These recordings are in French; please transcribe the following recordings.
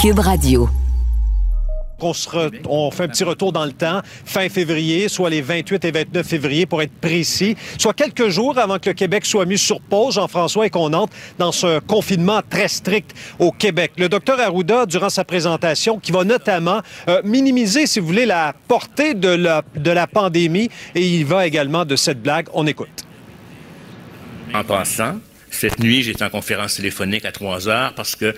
Cube Radio. On, on, fait un petit retour dans le temps, fin février, soit les 28 et 29 février pour être précis, soit quelques jours avant que le Québec soit mis sur pause, Jean-François, et qu'on entre dans ce confinement très strict au Québec. Le docteur Arruda, durant sa présentation, qui va notamment euh, minimiser, si vous voulez, la portée de la, de la pandémie, et il va également de cette blague. On écoute. En passant, cette nuit, j'étais en conférence téléphonique à 3 heures parce que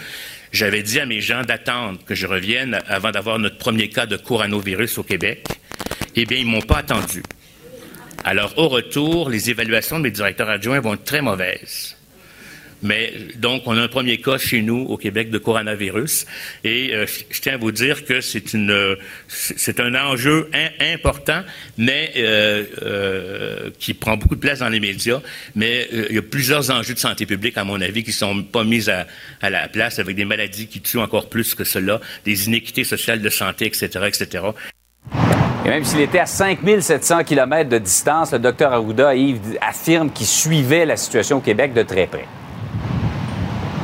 j'avais dit à mes gens d'attendre que je revienne avant d'avoir notre premier cas de coronavirus au Québec. Eh bien, ils m'ont pas attendu. Alors, au retour, les évaluations de mes directeurs adjoints vont être très mauvaises. Mais donc, on a un premier cas chez nous au Québec de coronavirus, et euh, je tiens à vous dire que c'est une, c'est un enjeu important, mais euh, euh, qui prend beaucoup de place dans les médias. Mais euh, il y a plusieurs enjeux de santé publique, à mon avis, qui sont pas mis à, à la place, avec des maladies qui tuent encore plus que cela, des inéquités sociales de santé, etc., etc. Et même s'il était à 5700 km de distance, le docteur Arruda Yves, affirme qu'il suivait la situation au Québec de très près.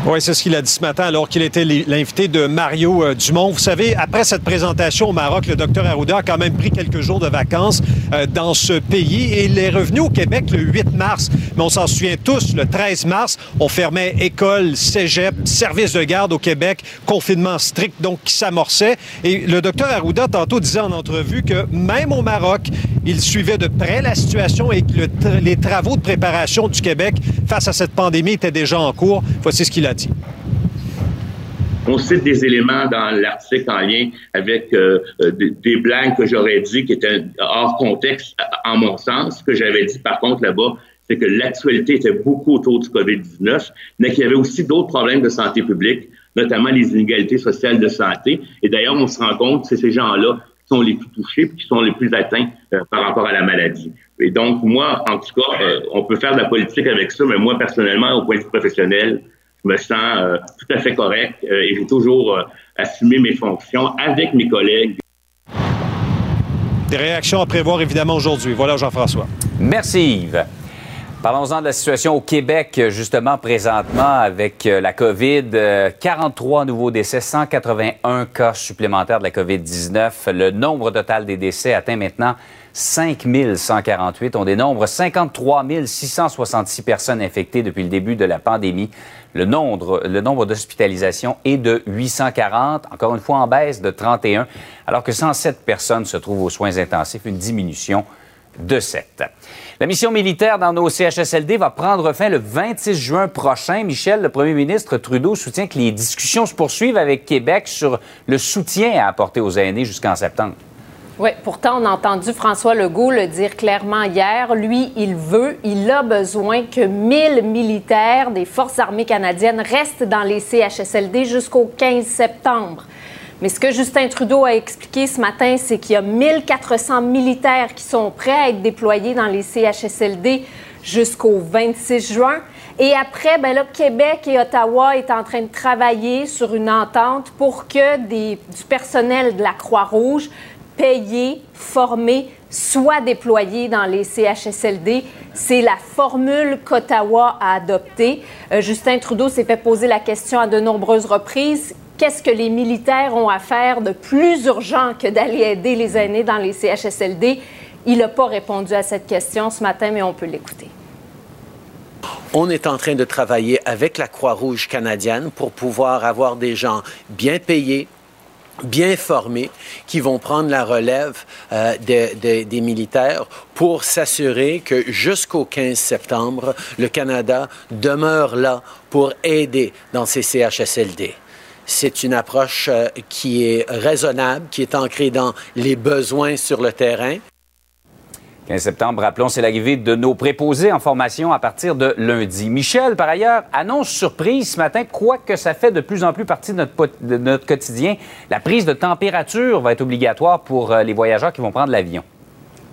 Oui, c'est ce qu'il a dit ce matin alors qu'il était l'invité de Mario euh, Dumont. Vous savez, après cette présentation au Maroc, le docteur Arruda a quand même pris quelques jours de vacances euh, dans ce pays et il est revenu au Québec le 8 mars. Mais on s'en souvient tous, le 13 mars, on fermait école, cégep, service de garde au Québec, confinement strict donc qui s'amorçait. Et le docteur Arruda tantôt disait en entrevue que même au Maroc, il suivait de près la situation et que les travaux de préparation du Québec face à cette pandémie étaient déjà en cours. Voici ce qu'il a dit. On cite des éléments dans l'article en lien avec euh, euh, des, blagues que j'aurais dit qui étaient hors contexte, en mon sens. Ce que j'avais dit, par contre, là-bas, c'est que l'actualité était beaucoup autour du COVID-19, mais qu'il y avait aussi d'autres problèmes de santé publique, notamment les inégalités sociales de santé. Et d'ailleurs, on se rend compte que c'est ces gens-là qui sont les plus touchés qui sont les plus atteints euh, par rapport à la maladie. Et donc, moi, en tout cas, euh, on peut faire de la politique avec ça, mais moi, personnellement, au point de vue professionnel, je me sens euh, tout à fait correct euh, et j'ai toujours euh, assumé mes fonctions avec mes collègues. Des réactions à prévoir évidemment aujourd'hui. Voilà Jean-François. Merci Yves. Parlons-en de la situation au Québec, justement, présentement, avec la COVID. Euh, 43 nouveaux décès, 181 cas supplémentaires de la COVID-19. Le nombre total des décès atteint maintenant 5 148. On dénombre 53 666 personnes infectées depuis le début de la pandémie. Le nombre, le nombre d'hospitalisations est de 840, encore une fois en baisse de 31, alors que 107 personnes se trouvent aux soins intensifs, une diminution de 7. La mission militaire dans nos CHSLD va prendre fin le 26 juin prochain. Michel, le premier ministre Trudeau soutient que les discussions se poursuivent avec Québec sur le soutien à apporter aux aînés jusqu'en septembre. Oui, pourtant, on a entendu François Legault le dire clairement hier. Lui, il veut, il a besoin que 1000 militaires des Forces armées canadiennes restent dans les CHSLD jusqu'au 15 septembre. Mais ce que Justin Trudeau a expliqué ce matin, c'est qu'il y a 1400 militaires qui sont prêts à être déployés dans les CHSLD jusqu'au 26 juin. Et après, ben là, Québec et Ottawa est en train de travailler sur une entente pour que des, du personnel de la Croix-Rouge payé, formé, soit déployé dans les CHSLD. C'est la formule qu'Ottawa a adoptée. Euh, Justin Trudeau s'est fait poser la question à de nombreuses reprises. Qu'est-ce que les militaires ont à faire de plus urgent que d'aller aider les aînés dans les CHSLD? Il n'a pas répondu à cette question ce matin, mais on peut l'écouter. On est en train de travailler avec la Croix-Rouge canadienne pour pouvoir avoir des gens bien payés, bien formés, qui vont prendre la relève euh, de- de- des militaires pour s'assurer que jusqu'au 15 septembre, le Canada demeure là pour aider dans ces CHSLD. C'est une approche euh, qui est raisonnable, qui est ancrée dans les besoins sur le terrain. 15 septembre, rappelons, c'est l'arrivée de nos préposés en formation à partir de lundi. Michel, par ailleurs, annonce surprise ce matin, quoique ça fait de plus en plus partie de notre, quotidien, la prise de température va être obligatoire pour euh, les voyageurs qui vont prendre l'avion.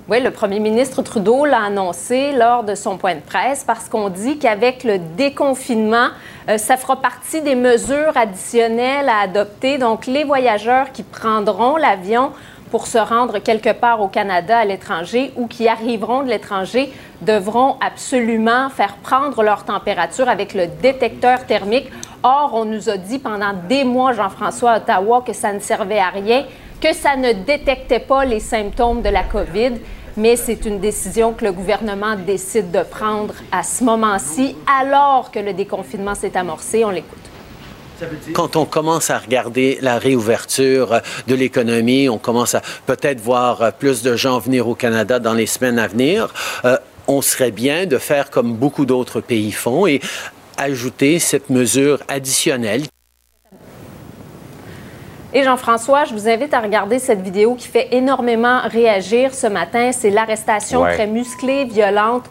Oui, le premier ministre Trudeau l'a annoncé lors de son point de presse parce qu'on dit qu'avec le déconfinement, euh, ça fera partie des mesures additionnelles à adopter. Donc, les voyageurs qui prendront l'avion pour se rendre quelque part au Canada, à l'étranger, ou qui arriveront de l'étranger, devront absolument faire prendre leur température avec le détecteur thermique. Or, on nous a dit pendant des mois, Jean-François, à Ottawa, que ça ne servait à rien, que ça ne détectait pas les symptômes de la COVID mais c'est une décision que le gouvernement décide de prendre à ce moment-ci, alors que le déconfinement s'est amorcé. On l'écoute. Quand on commence à regarder la réouverture de l'économie, on commence à peut-être voir plus de gens venir au Canada dans les semaines à venir. Euh, on serait bien de faire comme beaucoup d'autres pays font et ajouter cette mesure additionnelle et Jean-François, je vous invite à regarder cette vidéo qui fait énormément réagir ce matin. C'est l'arrestation très musclée, violente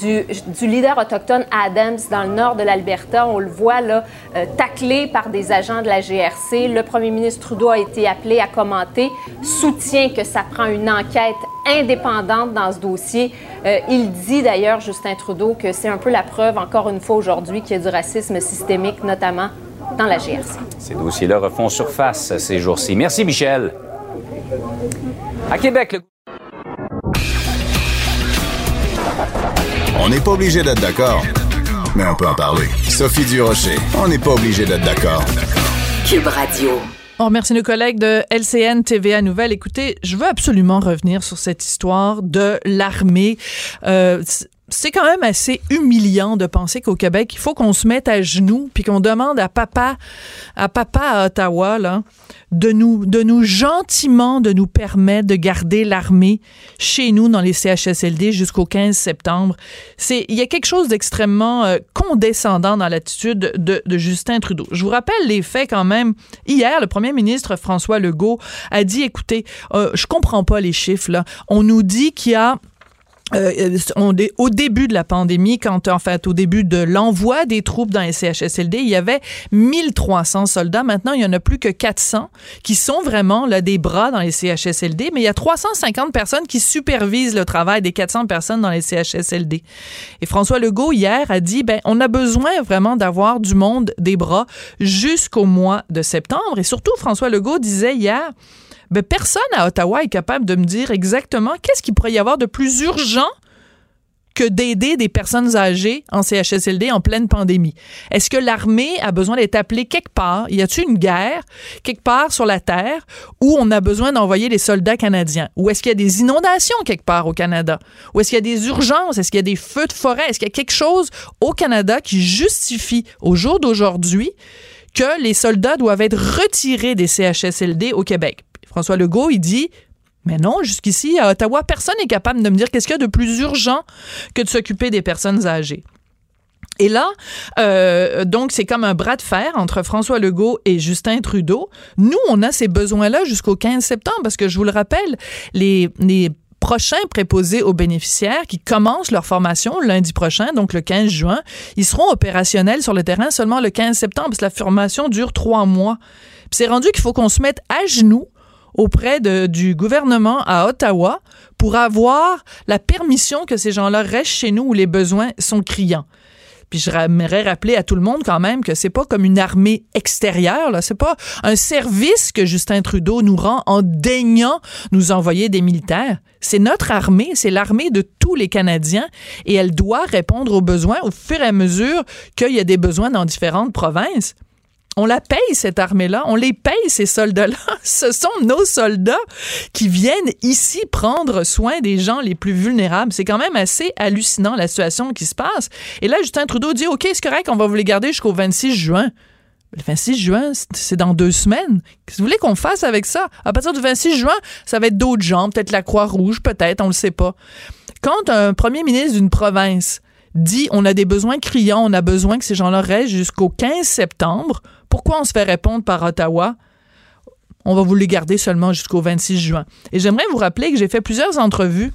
du, du, leader autochtone Adams dans le nord de l'Alberta. On le voit là, euh, taclé par des agents de la GRC. Le premier ministre Trudeau a été appelé à commenter, soutient que ça prend une enquête indépendante dans ce dossier. Euh, il dit d'ailleurs, Justin Trudeau, que c'est un peu la preuve, encore une fois aujourd'hui, qu'il y a du racisme systémique, notamment dans la GRC. Ces dossiers-là refont surface ces jours-ci. Merci, Michel. À Québec, le... On n'est pas obligé d'être d'accord, mais on peut en parler. Sophie Durocher, on n'est pas obligé d'être d'accord. Cube Radio. On remercie nos collègues de LCN TVA Nouvelle. Écoutez, je veux absolument revenir sur cette histoire de l'armée. Euh, c'est quand même assez humiliant de penser qu'au Québec, il faut qu'on se mette à genoux puis qu'on demande à papa, à papa à Ottawa, là, de nous, de nous gentiment de nous permettre de garder l'armée chez nous dans les CHSLD jusqu'au 15 septembre. C'est, il y a quelque chose d'extrêmement euh, condescendant dans l'attitude de, Justin Trudeau. Je vous rappelle les faits quand même. Hier, le premier ministre François Legault a dit, écoutez, euh, je comprends pas les chiffres, là. On nous dit qu'il y a euh, on, au début de la pandémie, quand en fait au début de l'envoi des troupes dans les CHSLD, il y avait 1300 soldats. Maintenant, il y en a plus que 400 qui sont vraiment là des bras dans les CHSLD, mais il y a 350 personnes qui supervisent le travail des 400 personnes dans les CHSLD. Et François Legault hier a dit ben on a besoin vraiment d'avoir du monde des bras jusqu'au mois de septembre et surtout François Legault disait hier ben, personne à Ottawa est capable de me dire exactement qu'est-ce qu'il pourrait y avoir de plus urgent que d'aider des personnes âgées en CHSLD en pleine pandémie. Est-ce que l'armée a besoin d'être appelée quelque part? Y a-t-il une guerre quelque part sur la Terre où on a besoin d'envoyer les soldats canadiens? Ou est-ce qu'il y a des inondations quelque part au Canada? Ou est-ce qu'il y a des urgences? Est-ce qu'il y a des feux de forêt? Est-ce qu'il y a quelque chose au Canada qui justifie au jour d'aujourd'hui que les soldats doivent être retirés des CHSLD au Québec? François Legault, il dit mais non, jusqu'ici, à Ottawa, personne n'est capable de me dire qu'est-ce qu'il y a de plus urgent que de s'occuper des personnes âgées. Et là, euh, donc, c'est comme un bras de fer entre François Legault et Justin Trudeau. Nous, on a ces besoins-là jusqu'au 15 septembre parce que je vous le rappelle, les, les prochains préposés aux bénéficiaires qui commencent leur formation lundi prochain, donc le 15 juin, ils seront opérationnels sur le terrain seulement le 15 septembre parce que la formation dure trois mois. c'est rendu qu'il faut qu'on se mette à genoux auprès de, du gouvernement à Ottawa pour avoir la permission que ces gens-là restent chez nous où les besoins sont criants. Puis j'aimerais rappeler à tout le monde quand même que c'est pas comme une armée extérieure, là. C'est pas un service que Justin Trudeau nous rend en daignant nous envoyer des militaires. C'est notre armée, c'est l'armée de tous les Canadiens et elle doit répondre aux besoins au fur et à mesure qu'il y a des besoins dans différentes provinces on la paye, cette armée-là. On les paye, ces soldats-là. Ce sont nos soldats qui viennent ici prendre soin des gens les plus vulnérables. C'est quand même assez hallucinant, la situation qui se passe. Et là, Justin Trudeau dit, OK, c'est correct, on va vous les garder jusqu'au 26 juin. Le 26 juin, c'est dans deux semaines. Qu'est-ce que vous voulez qu'on fasse avec ça? À partir du 26 juin, ça va être d'autres gens, peut-être la Croix-Rouge, peut-être, on le sait pas. Quand un premier ministre d'une province dit on a des besoins criants, on a besoin que ces gens-là restent jusqu'au 15 septembre, pourquoi on se fait répondre par Ottawa? On va vous les garder seulement jusqu'au 26 juin. Et j'aimerais vous rappeler que j'ai fait plusieurs entrevues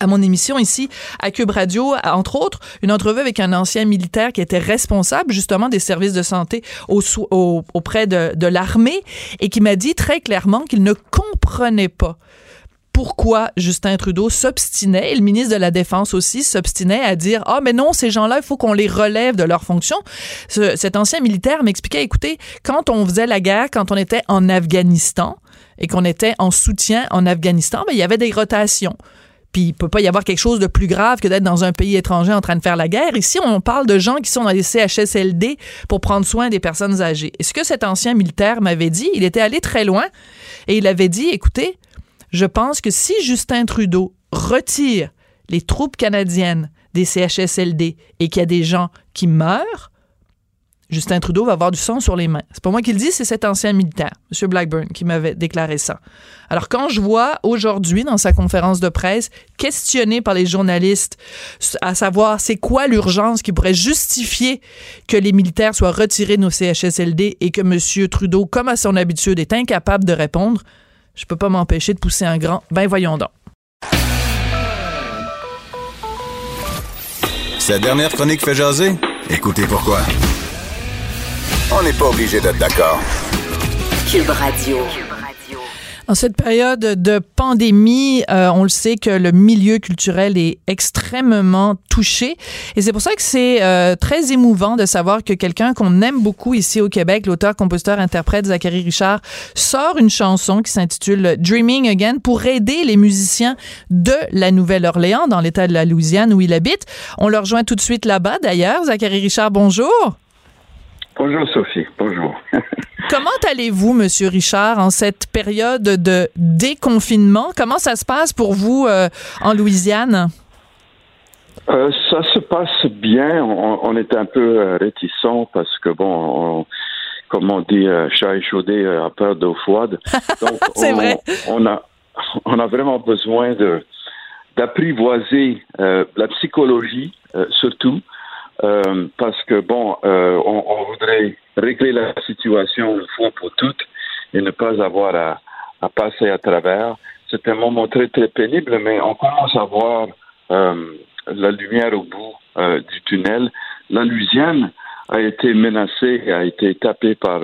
à mon émission ici à Cube Radio, entre autres, une entrevue avec un ancien militaire qui était responsable justement des services de santé auprès de, de l'armée et qui m'a dit très clairement qu'il ne comprenait pas pourquoi Justin Trudeau s'obstinait, et le ministre de la Défense aussi s'obstinait à dire Ah, mais non, ces gens-là, il faut qu'on les relève de leurs fonctions. cet ancien militaire m'expliquait écoutez, quand on faisait la guerre, quand on était en Afghanistan et qu'on était en soutien en Afghanistan, ben, il y avait des rotations. Puis il peut pas y avoir quelque chose de plus grave que d'être dans un pays étranger en train de faire la guerre. Ici, on parle de gens qui sont dans les CHSLD pour prendre soin des personnes âgées. Et ce que cet ancien militaire m'avait dit, il était allé très loin et il avait dit, écoutez, je pense que si Justin Trudeau retire les troupes canadiennes des CHSLD et qu'il y a des gens qui meurent, Justin Trudeau va avoir du sang sur les mains. C'est pas moi qui le dis, c'est cet ancien militaire, M. Blackburn, qui m'avait déclaré ça. Alors quand je vois aujourd'hui dans sa conférence de presse questionné par les journalistes à savoir c'est quoi l'urgence qui pourrait justifier que les militaires soient retirés de nos CHSLD et que M. Trudeau, comme à son habitude, est incapable de répondre, je peux pas m'empêcher de pousser un grand ben voyons donc. Sa dernière chronique fait jaser? Écoutez pourquoi. On n'est pas obligé d'être d'accord. Cube Radio. En cette période de pandémie, euh, on le sait que le milieu culturel est extrêmement touché. Et c'est pour ça que c'est euh, très émouvant de savoir que quelqu'un qu'on aime beaucoup ici au Québec, l'auteur, compositeur, interprète Zachary Richard, sort une chanson qui s'intitule Dreaming Again pour aider les musiciens de la Nouvelle-Orléans, dans l'État de la Louisiane où il habite. On le rejoint tout de suite là-bas d'ailleurs. Zachary Richard, bonjour. Bonjour Sophie, bonjour. Comment allez-vous, Monsieur Richard, en cette période de déconfinement? Comment ça se passe pour vous euh, en Louisiane? Euh, ça se passe bien. On, est un peu euh, réticent parce que, bon, comme on dit, chat échaudé a peur d'eau froide. C'est vrai. On a, on a vraiment besoin de d'apprivoiser la psychologie, surtout, euh, parce que, bon, euh, on, on, voudrait régler la situation une fois pour toutes et ne pas avoir à, à passer à travers. C'est un moment très, très pénible, mais on commence à voir euh, la lumière au bout du tunnel. La Louisiane a été menacée, a été tapée par,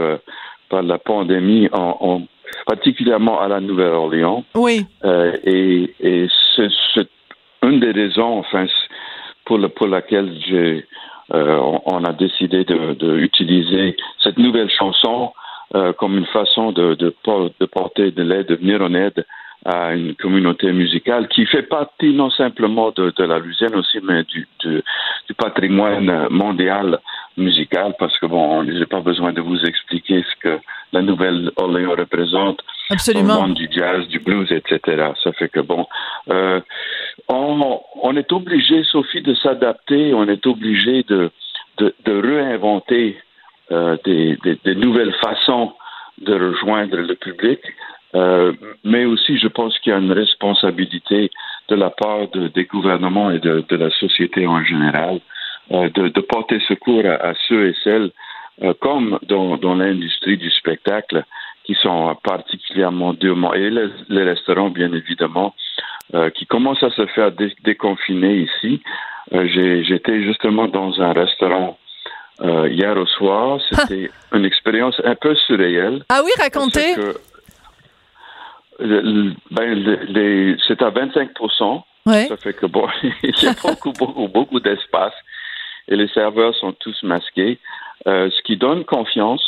par la pandémie, en, en, particulièrement à la Nouvelle-Orléans. Oui. et et c'est une des raisons, enfin, pour, le, pour laquelle euh, on, a décidé d'utiliser de, cette nouvelle chanson euh, comme une façon de porter de l'aide, de venir en aide à une communauté musicale qui fait partie non simplement de, de la Louisiane aussi, mais du, du, du patrimoine mondial musical, parce que bon, j'ai pas besoin de vous expliquer ce que la Nouvelle-Orléans représente Absolument. au monde du jazz, du blues, etc. Ça fait que bon, euh, on, on, est obligé, Sophie, de s'adapter, on est obligé de, de, de réinventer euh, des, des, des, nouvelles façons de rejoindre le public. Euh, mais aussi, je pense qu'il y a une responsabilité de la part de, des gouvernements et de, la société en général euh, de, porter secours à, ceux et celles, euh, comme dans, l'industrie du spectacle, qui sont particulièrement durement, et les, restaurants, bien évidemment, qui commencent à se faire dé déconfiner ici. J'étais justement dans un restaurant euh, hier au soir. C'était une expérience un peu surréelle. Ah oui, racontez. Ben, c'est à 25 ouais. Ça fait que bon, il y a beaucoup, beaucoup, beaucoup d'espace et les serveurs sont tous masqués, euh, ce qui donne confiance.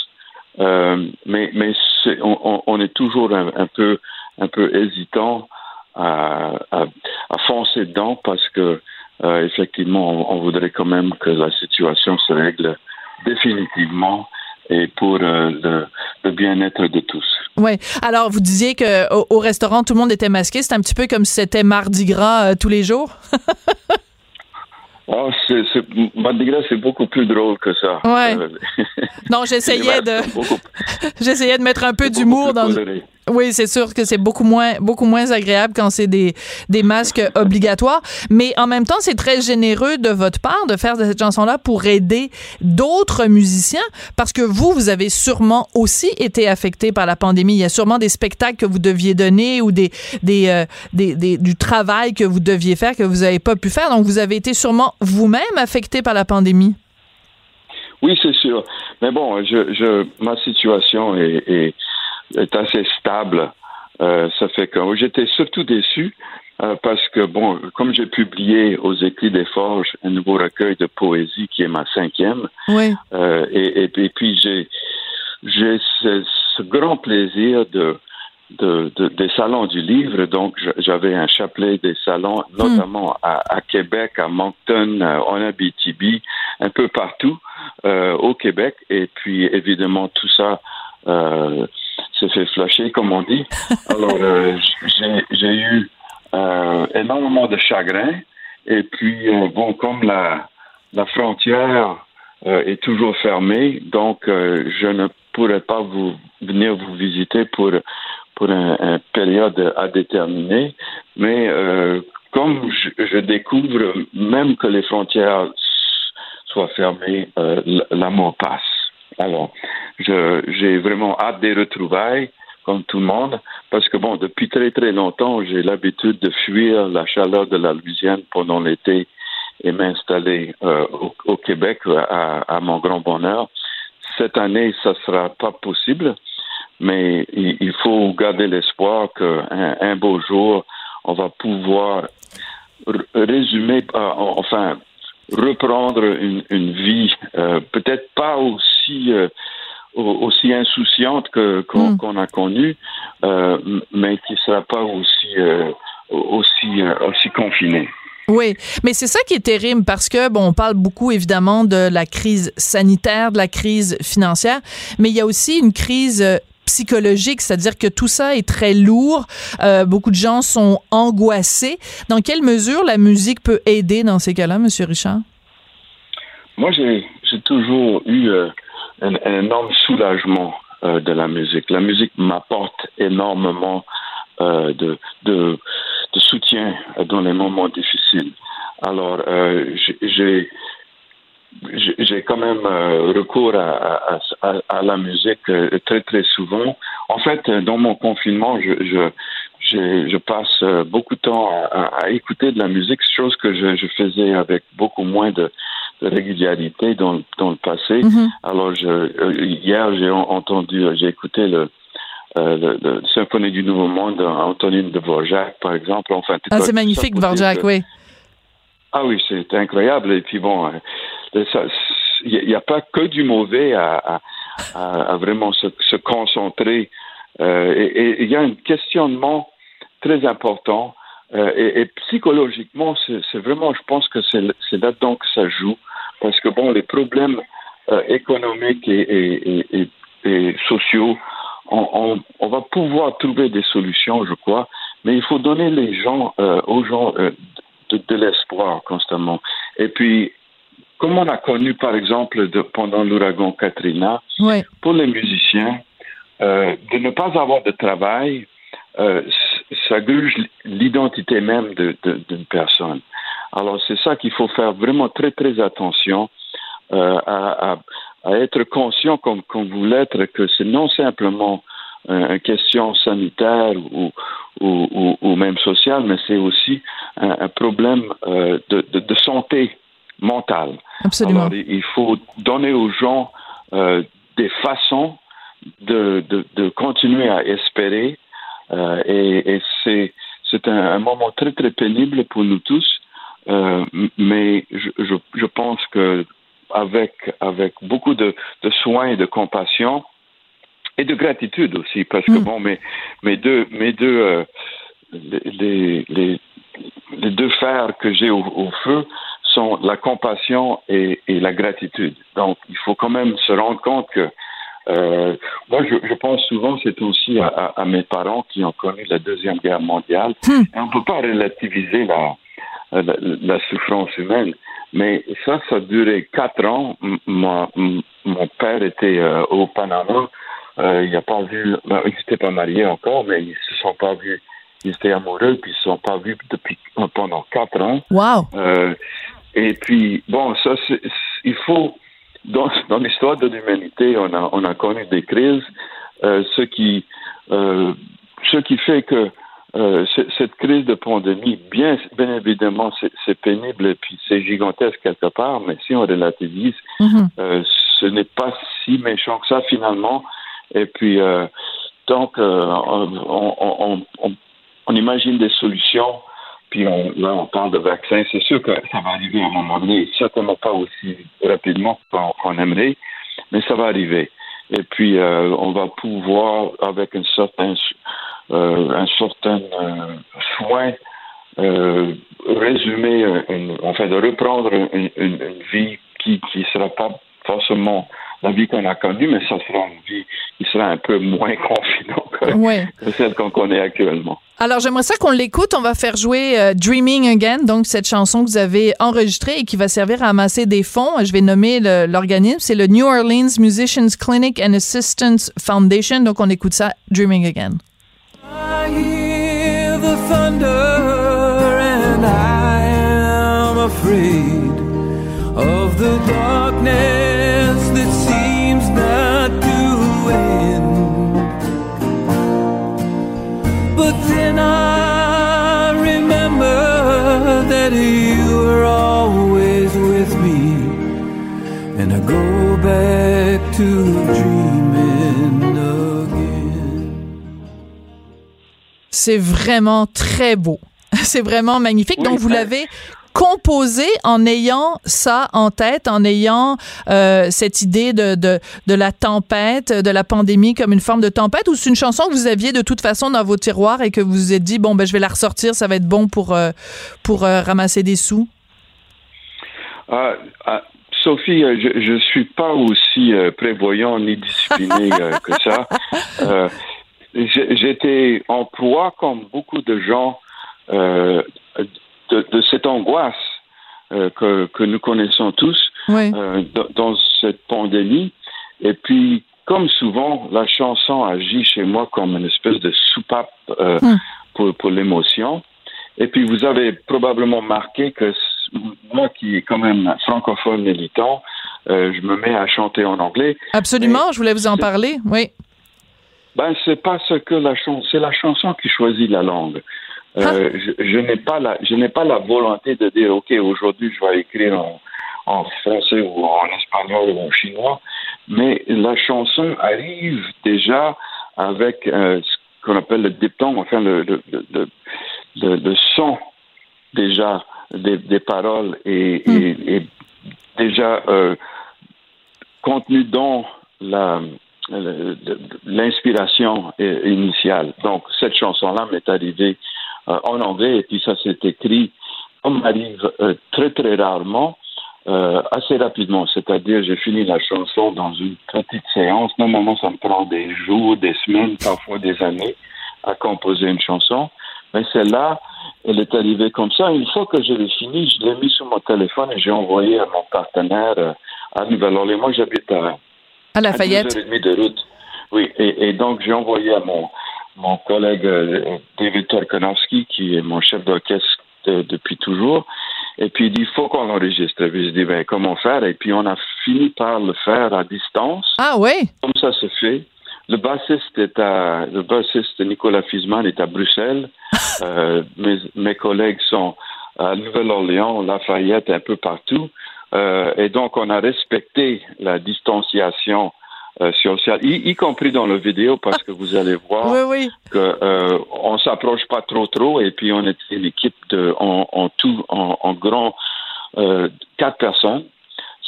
Euh, mais mais est, on, on, est toujours un, un, peu un peu hésitant à, à, à foncer dedans parce que euh, effectivement on, on, voudrait quand même que la situation se règle définitivement et pour euh, le, le bien-être de tous. Oui. Alors, vous disiez que au, au, restaurant, tout le monde était masqué. C'est un petit peu comme si c'était Mardi Gras euh, tous les jours? Oh, c'est, c'est, Mardi Gras, c'est beaucoup plus drôle que ça. Ouais. non, j'essayais de, beaucoup... j'essayais de mettre un peu d'humour dans. Coloré. Oui, c'est sûr que c'est beaucoup moins, beaucoup moins agréable quand c'est des, des masques obligatoires. Mais en même temps, c'est très généreux de votre part de faire cette chanson-là pour aider d'autres musiciens parce que vous, vous avez sûrement aussi été affecté par la pandémie. Il y a sûrement des spectacles que vous deviez donner ou des, des, euh, des, des du travail que vous deviez faire que vous n'avez pas pu faire. Donc, vous avez été sûrement vous-même affecté par la pandémie. Oui, c'est sûr. Mais bon, je, je, ma situation est, est est assez stable. Euh, ça fait que j'étais surtout déçu euh, parce que, bon, comme j'ai publié aux Écrits des Forges un nouveau recueil de poésie qui est ma cinquième, oui. euh, et, et, et, puis j'ai j'ai ce, ce, grand plaisir de de, des salons du livre. Donc, j'avais un chapelet des salons, hmm. notamment à, Québec, à Moncton, en Abitibi, un peu partout euh, au Québec. Et puis, évidemment, tout ça euh, s'est fait flasher, comme on dit. Alors, euh, j'ai eu euh, énormément de chagrin. Et puis, bon, comme la, la frontière est toujours fermée, donc je ne pourrais pas vous venir vous visiter pour pour une période à déterminer, mais euh, comme je, découvre même que les frontières soient fermées, euh, l'amour passe. Alors, j'ai vraiment hâte des retrouvailles, comme tout le monde, parce que bon, depuis très très longtemps, j'ai l'habitude de fuir la chaleur de la Louisiane pendant l'été et m'installer euh, au, Québec à, à, mon grand bonheur. Cette année, ça sera pas possible mais il, faut garder l'espoir qu'un un beau jour, on va pouvoir résumer, euh, enfin, reprendre une, une vie, euh, peut-être pas aussi euh, aussi insouciante que qu'on hmm. a connue, mais qui sera pas aussi aussi aussi confinée. Oui, mais c'est ça qui est terrible parce que, bon, on parle beaucoup évidemment de la crise sanitaire, de la crise financière, mais il y a aussi une crise psychologique, c'est-à-dire que tout ça est très lourd. Euh, beaucoup de gens sont angoissés. Dans quelle mesure la musique peut aider dans ces cas-là, Monsieur Richard? Moi, j'ai toujours eu euh, un, énorme soulagement euh, de la musique. La musique m'apporte énormément de, de, soutien dans les moments difficiles. Alors, j'ai j'ai quand même euh, recours à, à, à, la musique euh, très très souvent. En fait, dans mon confinement, je, je, je passe euh, beaucoup de temps à, écouter de la musique, chose que je, faisais avec beaucoup moins de, de régularité dans, dans, le passé. Mm-hmm. Alors, hier, j'ai entendu, j'ai écouté le, euh, le, Symphonie du Nouveau Monde, Antonine de Vorjak, par exemple. Enfin, ah, c'est magnifique, Vorjak, oui. Ah oui, c'est incroyable. Et puis bon, il n'y a, pas que du mauvais à, vraiment se, concentrer. Euh, et il y a un questionnement très important. Euh, et, psychologiquement, c'est vraiment, je pense que c'est là-dedans que ça joue. Parce que, bon, les problèmes euh, économiques et, sociaux, on, va pouvoir trouver des solutions, je crois, mais il faut donner les gens, euh, aux gens euh, de, de l'espoir constamment. Et puis, comme on a connu par exemple de, pendant l'ouragan Katrina, pour les musiciens, euh, de ne pas avoir de travail, euh, ça gruge l'identité même d'une personne. Alors c'est ça qu'il faut faire vraiment très très attention euh, à, à, être conscient comme, comme vous l'êtes que c'est non simplement une question sanitaire ou, ou, ou, même sociale, mais c'est aussi un, un problème de, de, de santé mentale. Absolument. Alors, il faut donner aux gens euh, des façons de, de, de, continuer à espérer. Euh, et, et c'est, c'est un, un, moment très, très pénible pour nous tous. Euh, mais je, je, je, pense que avec, avec beaucoup de, de, soins et de compassion et de gratitude aussi, parce que mm. bon, mes, mes deux, mes deux, les, les, les, deux fers que j'ai au, au feu, sont la compassion et, et, la gratitude. Donc, il faut quand même se rendre compte que euh, moi, je, je, pense souvent, c'est aussi à, à, mes parents qui ont connu la Deuxième Guerre mondiale. Hmm. Et on ne peut pas relativiser la, la, la, souffrance humaine. Mais ça, ça a duré quatre ans. mon père était euh, au Panama. Euh, il n'a pas vu, ben, il n'était pas marié encore, mais ils se sont pas vus. Ils étaient amoureux, puis ils ne se sont pas vus depuis pendant quatre ans. Wow. Et puis, bon, ça, c'est, il faut, dans, dans l'histoire de l'humanité, on a, on a connu des crises, euh, ce qui, euh, ce qui fait que euh, cette crise de pandémie, bien, bien évidemment, c'est, pénible et puis c'est gigantesque quelque part, mais si on relativise, mm-hmm. euh, ce n'est pas si méchant que ça finalement. Et puis, euh, donc, euh, on, on, on, on, imagine des solutions puis on, là, on parle de vaccins. C'est sûr que ça va arriver à un moment donné, certainement pas aussi rapidement qu'on aimerait, mais ça va arriver. Et puis, euh, on va pouvoir, avec une certaine un certain soin résumer, enfin de reprendre une, une, vie qui qui sera pas forcément la vie qu'on a connue, mais ça sera une vie qui sera un peu moins confinante que, celle qu'on connaît actuellement. Alors, j'aimerais ça qu'on l'écoute. On va faire jouer euh, Dreaming Again, donc cette chanson que vous avez enregistrée et qui va servir à amasser des fonds. Je vais nommer l'organisme. C'est le New Orleans Musicians Clinic and Assistance Foundation. Donc, on écoute ça, Dreaming Again. I hear the thunder and I am afraid of the darkness I remember that you were always with me, and I go back to dreaming again. C'est vraiment très beau. C'est vraiment magnifique. Donc, vous l'avez composer en ayant ça en tête, en ayant euh, cette idée de, de, de, la tempête, de la pandémie comme une forme de tempête, ou c'est une chanson que vous aviez de toute façon dans vos tiroirs et que vous vous êtes dit, bon, ben, je vais la ressortir, ça va être bon pour, euh, pour euh, ramasser des sous? Ah, ah, Sophie, je ne suis pas aussi prévoyant ni discipliné que ça. J'étais en proie, comme beaucoup de gens, de, cette angoisse euh, que, que, nous connaissons tous euh, dans, cette pandémie. Et puis, comme souvent, la chanson agit chez moi comme une espèce de soupape euh, hmm. pour, pour l'émotion. Et puis, vous avez probablement marqué que moi, qui est quand même francophone militant, je me mets à chanter en anglais. Absolument, je voulais vous en parler, oui. Ben, c'est pas ce que la chanson, c'est la chanson qui choisit la langue. Euh, ah. je, n'ai pas la, je n'ai pas la volonté de dire, OK, aujourd'hui, je vais écrire en, en, français ou en espagnol ou en chinois, mais la chanson arrive déjà avec euh, ce qu'on appelle le diphtongue, enfin le, le, le, le, son déjà des, des paroles et, hmm. et, et déjà euh, contenu dans la l'inspiration initiale. Donc, cette chanson-là m'est arrivée euh, en anglais, et puis ça s'est écrit, comme arrive euh, très très rarement, euh, assez rapidement. C'est-à-dire, j'ai fini la chanson dans une petite séance. Normalement, ça me prend des jours, des semaines, parfois des années à composer une chanson. Mais celle-là, elle est arrivée comme ça. Une fois que je l'ai fini, je l'ai mis sur mon téléphone et j'ai envoyé à mon partenaire à Nouvelle-Orléans. Moi, j'habite à, à Lafayette. À de route. Oui, et, et donc j'ai envoyé à mon mon collègue euh, David Torkanowski, qui est mon chef d'orchestre depuis toujours. Et puis il dit, il faut qu'on l'enregistre. Et puis je dis, ben, comment faire? Et puis on a fini par le faire à distance. Ah oui? Comme ça se fait. Le bassiste est à, le bassiste Nicolas Fisman est à Bruxelles. euh, mes, mes collègues sont à Nouvelle-Orléans, Lafayette, un peu partout. Euh, et donc, on a respecté la distanciation euh, social, y, compris dans la vidéo, parce que vous allez voir oui, que euh, on s'approche pas trop trop, et puis on était une équipe de en, en tout en, en grand euh, quatre personnes.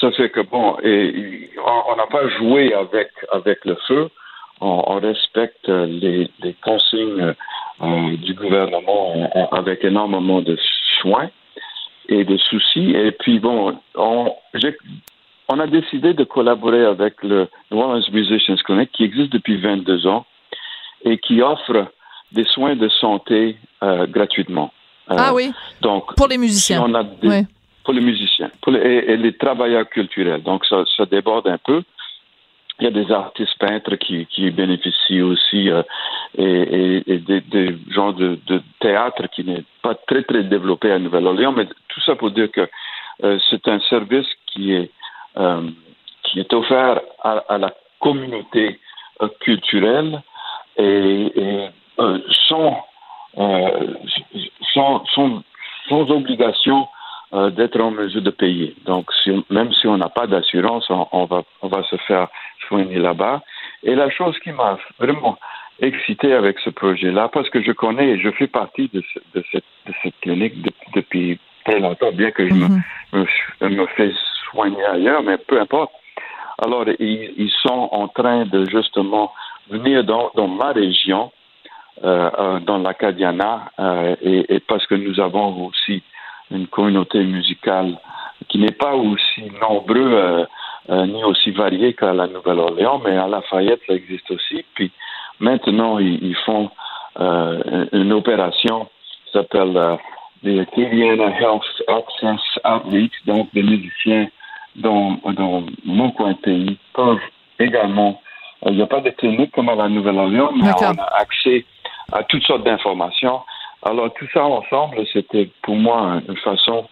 Ça fait que bon, et on n'a pas joué avec avec le feu. On, on respecte les, les consignes du gouvernement avec énormément de soins et de soucis. Et puis bon, on, on a décidé de collaborer avec le New Orleans Musicians Clinic qui existe depuis 22 ans et qui offre des soins de santé euh, gratuitement. Euh, ah oui. Donc pour les musiciens. on a Pour les musiciens, pour les, et, les travailleurs culturels. Donc ça, ça, déborde un peu. Il y a des artistes peintres qui, qui bénéficient aussi euh, et, et, des, des, gens de, de théâtre qui n'est pas très très développé à Nouvelle-Orléans, mais tout ça pour dire que c'est un service qui est euh, qui est offert à, la communauté euh, culturelle et, euh, sans, sans, sans, obligation d'être en mesure de payer. Donc, même si on n'a pas d'assurance, on, va, on va se faire soigner là-bas. Et la chose qui m'a vraiment excité avec ce projet-là, parce que je connais et je fais partie de, de, cette, de cette, clinique depuis très longtemps, bien que je me, mm-hmm. me, me fais soigner ailleurs, mais peu importe. Alors, ils, sont en train de justement venir dans, ma région euh, dans l'Acadiana et, et, parce que nous avons aussi une communauté musicale qui n'est pas aussi nombreux ni aussi variée qu'à la Nouvelle-Orléans, mais à Lafayette, ça existe aussi. Puis maintenant, ils, font une opération qui s'appelle le Acadiana Health Access Outreach, donc des musiciens dans, dans mon coin de pays peuvent également. Euh, il n'y a pas de clinique comme à la Nouvelle-Orléans, mais on a accès à toutes sortes d'informations. Alors, tout ça ensemble, c'était pour moi une façon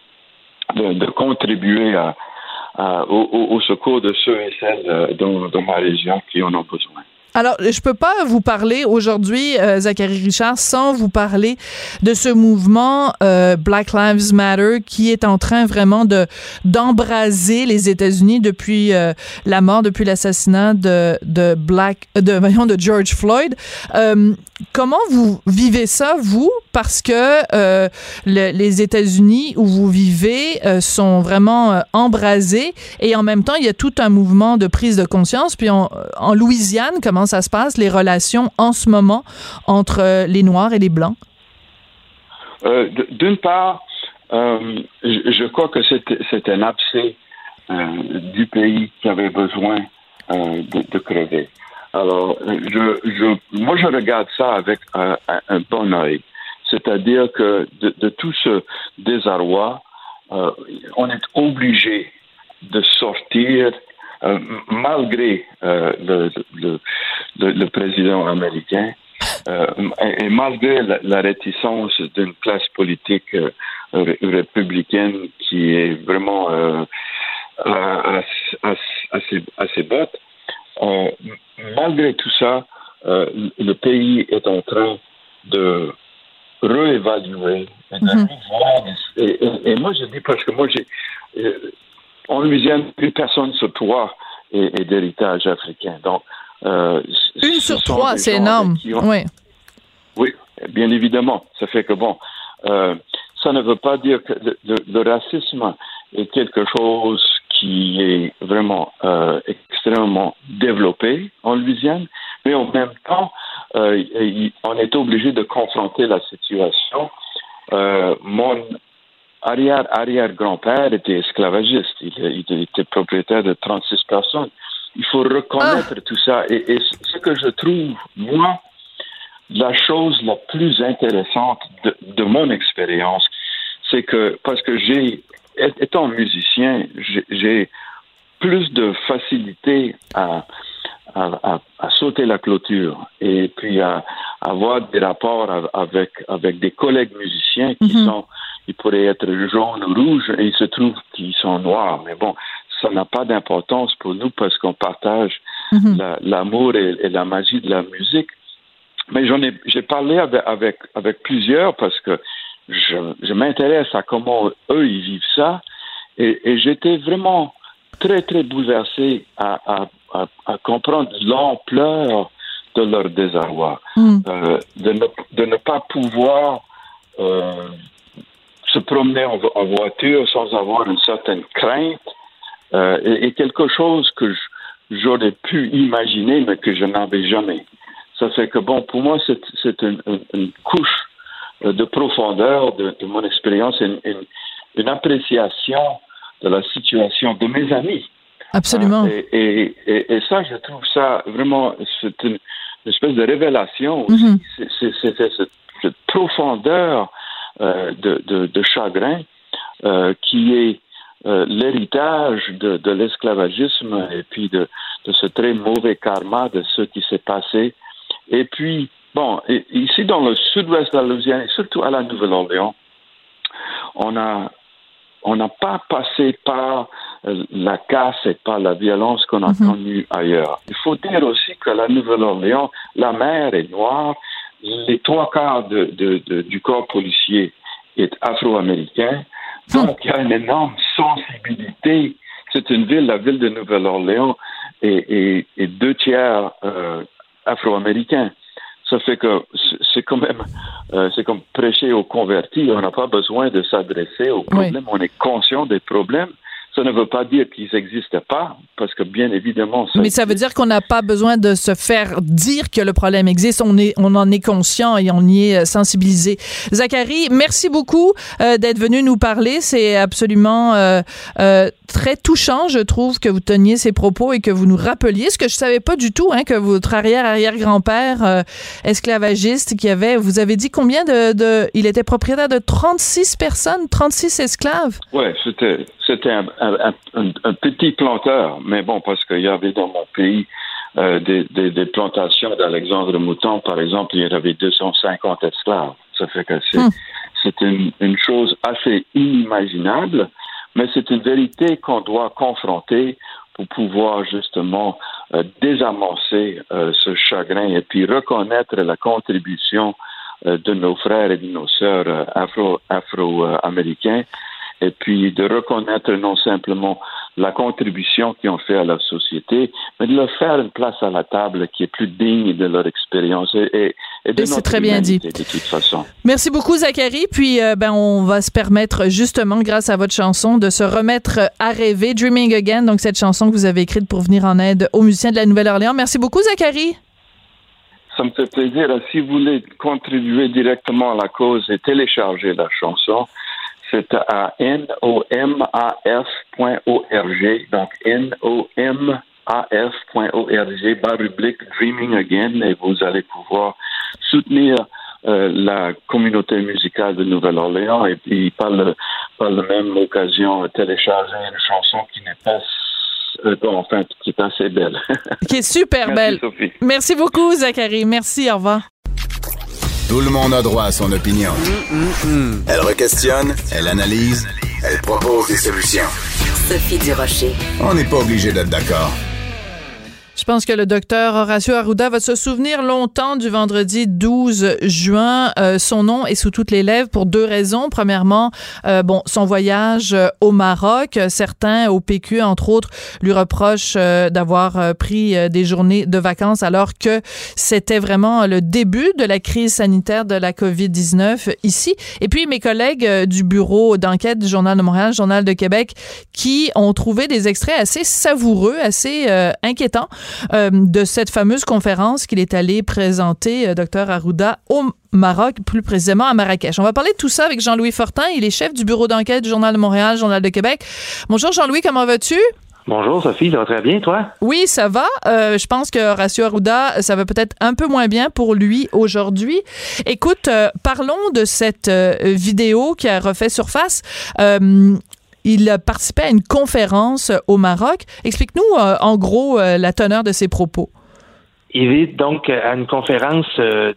de, contribuer à, au, au, secours de ceux et celles euh, dans, dans ma région qui en ont besoin. Alors, je peux pas vous parler aujourd'hui, euh, Zachary Richard, sans vous parler de ce mouvement euh, Black Lives Matter qui est en train vraiment de d'embraser les États-Unis depuis euh, la mort, depuis l'assassinat de, de Black, de voyons, de George Floyd. Comment vous vivez ça, vous, parce que les États-Unis où vous vivez sont vraiment embrasés et en même temps il y a tout un mouvement de prise de conscience. Puis en, Louisiane, comment ça se passe, les relations en ce moment entre euh, les Noirs et les Blancs? Euh, d'une part, euh, je, crois que c'est un abcès du pays qui avait besoin de, crever. Alors, moi, je regarde ça avec un, bon oeil. C'est-à-dire que de, tout ce désarroi, on est obligé de sortir euh, malgré euh, le, président américain euh, et, malgré la, réticence d'une classe politique républicaine qui est vraiment assez, assez botte, malgré tout ça, le pays est en train de réévaluer mhm. et, et, moi je dis parce que moi j'ai en Louisiane, plus personne sur trois est, d'héritage africain. Donc, euh, une sur trois, c'est énorme. Oui. Oui, bien évidemment. Ça fait que bon, euh, ça ne veut pas dire que le, racisme est quelque chose qui est vraiment euh, extrêmement développé en Louisiane, mais en même temps, on est obligé de confronter la situation. mon arrière, arrière-grand-père était esclavagiste. Il, était propriétaire de 36 personnes. Il faut reconnaître ah. tout ça. Et, ce que je trouve, moi, la chose la plus intéressante de, mon expérience, c'est que, parce que j'ai, étant musicien, j'ai plus de facilité à, à, sauter la clôture et puis à, avoir des rapports avec, avec des collègues musiciens qui mm-hmm. sont ils pourraient être jaunes ou rouges et il se trouve qu'ils sont noirs. Mais bon, ça n'a pas d'importance pour nous parce qu'on partage mhm. l'amour et, la magie de la musique. Mais j'en ai, j'ai parlé avec, avec, plusieurs parce que je, m'intéresse à comment eux ils vivent ça et, j'étais vraiment très très bouleversé à, comprendre l'ampleur de leur désarroi, mhm. euh, de, ne, de ne pas pouvoir euh, se promener en, voiture sans avoir une certaine crainte euh, est, quelque chose que j'aurais pu imaginer, mais que je n'avais jamais. Ça fait que, bon, pour moi, c'est une, une, couche euh, de profondeur de, de mon expérience, une, une, appréciation de la situation de mes amis. Absolument. et, et, et, ça, je trouve ça vraiment, c'est une, espèce de révélation aussi. Mm -hmm. C'est cette profondeur euh, de, de, chagrin euh, qui est euh, l'héritage de, de l'esclavagisme et puis de, de, ce très mauvais karma de ce qui s'est passé. Et puis, bon, ici dans le sud-ouest de la Louisiane, et surtout à la Nouvelle-Orléans, on a on n'a pas passé par la casse et par la violence qu'on a mhm. connue ailleurs. Il faut dire aussi que la Nouvelle-Orléans, la mer est noire, les trois quarts de, de, du corps policier est afro-américain. Donc, il y a une énorme sensibilité. C'est une ville, la ville de Nouvelle-Orléans, et, et, deux tiers euh, afro-américains. Ça fait que c'est quand même, euh, c'est comme prêcher aux convertis. On n'a pas besoin de s'adresser aux problèmes. On est conscient des problèmes. Ça ne veut pas dire qu'ils n'existent pas, parce que bien évidemment. Ça Mais ça veut dire qu'on n'a pas besoin de se faire dire que le problème existe. On, est, on en est conscient et on y est euh, sensibilisé. Zachary, merci beaucoup euh, d'être venu nous parler. C'est absolument euh, euh, très touchant, je trouve, que vous teniez ces propos et que vous nous rappeliez ce que je savais pas du tout, hein, que votre arrière-arrière-grand-père euh, esclavagiste qui avait, vous avez dit combien de, de, il était propriétaire de 36 personnes, 36 esclaves? Oui, c'était c'était un, un, un, petit planteur, mais bon, parce qu'il y avait dans mon pays euh, des, des, des, plantations d'Alexandre Mouton, par exemple, il y avait 250 esclaves. Ça fait que c'est hmm. une, une, chose assez inimaginable, mais c'est une vérité qu'on doit confronter pour pouvoir justement euh, désamorcer euh, ce chagrin et puis reconnaître la contribution de nos frères et de nos sœurs afro, afro-américains et puis de reconnaître non simplement la contribution qu'ils ont fait à la société, mais de leur faire une place à la table qui est plus digne de leur expérience et, et de C'est très bien dit. De toute façon. Merci beaucoup, Zachary. Puis, euh, ben, on va se permettre, justement, grâce à votre chanson, de se remettre à rêver, Dreaming Again, donc cette chanson que vous avez écrite pour venir en aide aux musiciens de la Nouvelle-Orléans. Merci beaucoup, Zachary. Ça me fait plaisir. Si vous voulez contribuer directement à la cause et télécharger la chanson, c'est à nomaf.org. Donc, nomaf.org, barre rubrique Dreaming Again, et vous allez pouvoir soutenir euh, la communauté musicale de Nouvelle-Orléans et puis par, le, par la même occasion télécharger une chanson qui n'est pas euh, enfin, qui est assez belle. qui est super Merci, belle. Sophie. Merci beaucoup, Zachary. Merci, au revoir. Tout le monde a droit à son opinion. Elle requestionne, elle analyse, elle propose des solutions. Sophie Durocher. On n'est pas obligé d'être d'accord. Je pense que le docteur Horacio Arruda va se souvenir longtemps du vendredi 12 juin. Euh, son nom est sous toutes les lèvres pour deux raisons. Premièrement, euh, bon, son voyage euh, au Maroc. Certains au PQ, entre autres, lui reprochent d'avoir pris des journées de vacances alors que c'était vraiment le début de la crise sanitaire de la COVID-19 ici. Et puis, mes collègues du bureau d'enquête du Journal de Montréal, Journal de Québec, qui ont trouvé des extraits assez savoureux, assez inquiétants euh, de cette fameuse conférence qu'il est allé présenter, euh, docteur Arruda, au Maroc, plus précisément à Marrakech. On va parler de tout ça avec Jean-Louis Fortin. Il est chef du bureau d'enquête du Journal de Montréal, Journal de Québec. Bonjour Jean-Louis, comment vas-tu? Bonjour Sophie, ça va très bien, toi? Oui, ça va. Euh, je pense que Horacio Arruda, ça va peut-être un peu moins bien pour lui aujourd'hui. Écoute, euh, parlons de cette euh, vidéo qui a refait surface. Il participait à une conférence au Maroc. Explique-nous euh, en gros euh, la teneur de ses propos. Il est donc à une conférence euh,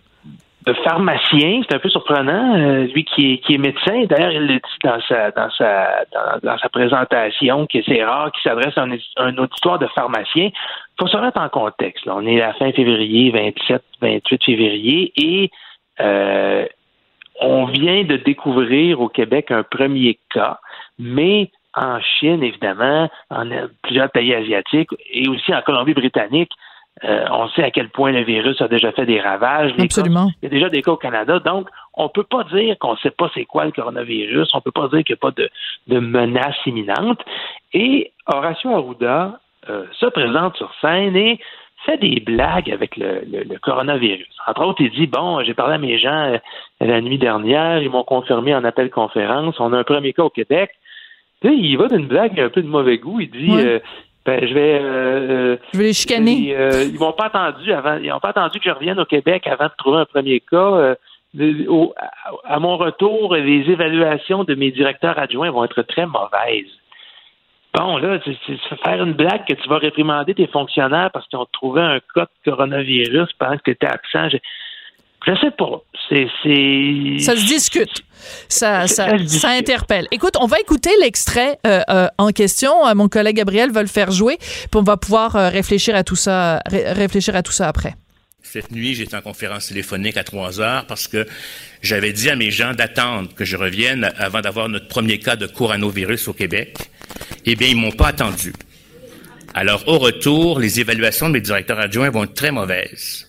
de pharmacien, c'est un peu surprenant, lui qui est, médecin. D'ailleurs, il le dit dans sa dans sa dans, sa présentation que c'est rare qu'il s'adresse à un, auditoire de pharmacien. Il faut se remettre en contexte. On est à la fin février, 27, 28 février, et on vient de découvrir au Québec un premier cas, mais en Chine, évidemment, en plusieurs pays asiatiques et aussi en Colombie-Britannique, euh, on sait à quel point le virus a déjà fait des ravages. Absolument. Il y a déjà des cas au Canada. Donc, on ne peut pas dire qu'on ne sait pas c'est quoi le coronavirus. On ne peut pas dire qu'il n'y a pas de, de, menace imminente. Et Horacio Arruda euh, se présente sur scène et fait des blagues avec le, le, le, coronavirus. Entre autres, il dit, bon, j'ai parlé à mes gens euh, la nuit dernière, ils m'ont confirmé en appel conférence, on a un premier cas au Québec. Tu sais, il va d'une blague un peu de mauvais goût. Il dit, Ouais. euh, ben, je vais. Euh, Je vais les chicaner. euh, ils m'ont pas attendu avant. Ils n'ont pas attendu que je revienne au Québec avant de trouver un premier cas. Euh, au- à, mon retour, les évaluations de mes directeurs adjoints vont être très mauvaises. Bon, là, c'est c'est faire une blague que tu vas réprimander tes fonctionnaires parce qu'ils ont trouvé un cas de coronavirus pendant que tu étais absent. Je, je sais pas. C'est. c'est- Ça se discute. Ça, ça, Ça interpelle. Écoute, on va écouter l'extrait euh, euh, en question. Euh, Mon collègue Gabriel va le faire jouer, puis on va pouvoir euh, réfléchir à tout ça, ré- réfléchir à tout ça après. Cette nuit, j'étais en conférence téléphonique à 3 heures parce que j'avais dit à mes gens d'attendre que je revienne avant d'avoir notre premier cas de coronavirus au Québec. Eh bien, ils m'ont pas attendu. Alors, au retour, les évaluations de mes directeurs adjoints vont être très mauvaises.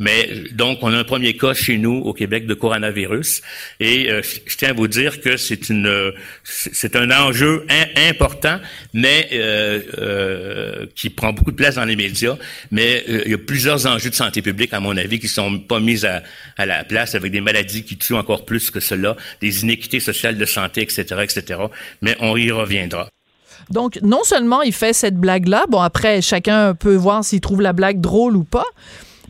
Mais donc, on a un premier cas chez nous au Québec de coronavirus. Et euh, je tiens à vous dire que c'est une, c'est un enjeu important, mais euh, euh, qui prend beaucoup de place dans les médias. Mais euh, il y a plusieurs enjeux de santé publique, à mon avis, qui sont pas mis à, à la place avec des maladies qui tuent encore plus que cela, des inéquités sociales de santé, etc., etc. Mais on y reviendra. Donc, non seulement il fait cette blague-là, bon, après, chacun peut voir s'il trouve la blague drôle ou pas,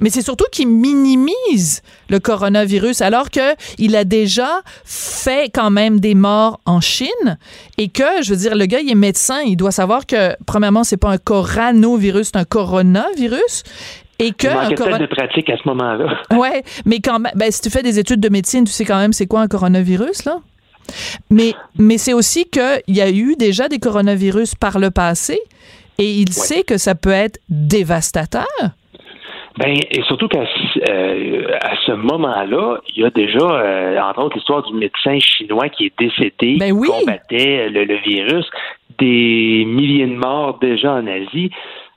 mais c'est surtout qu'il minimise le coronavirus alors que il a déjà fait quand même des morts en Chine. Et que je veux dire le gars il est médecin, il doit savoir que premièrement c'est pas un coronavirus, c'est un coronavirus. Et que il un de pratique à ce moment-là. Ouais, mais quand même ben, si tu fais des études de médecine, tu sais quand même c'est quoi un coronavirus là? Mais, mais c'est aussi qu'il y a eu déjà des coronavirus par le passé et il sait que ça peut être dévastateur. Ben, et surtout qu'à euh, à ce moment-là, il y a déjà, euh, entre autres, l'histoire du médecin chinois qui est décédé, ben oui. qui combattait le, le, virus, des milliers de morts déjà en Asie.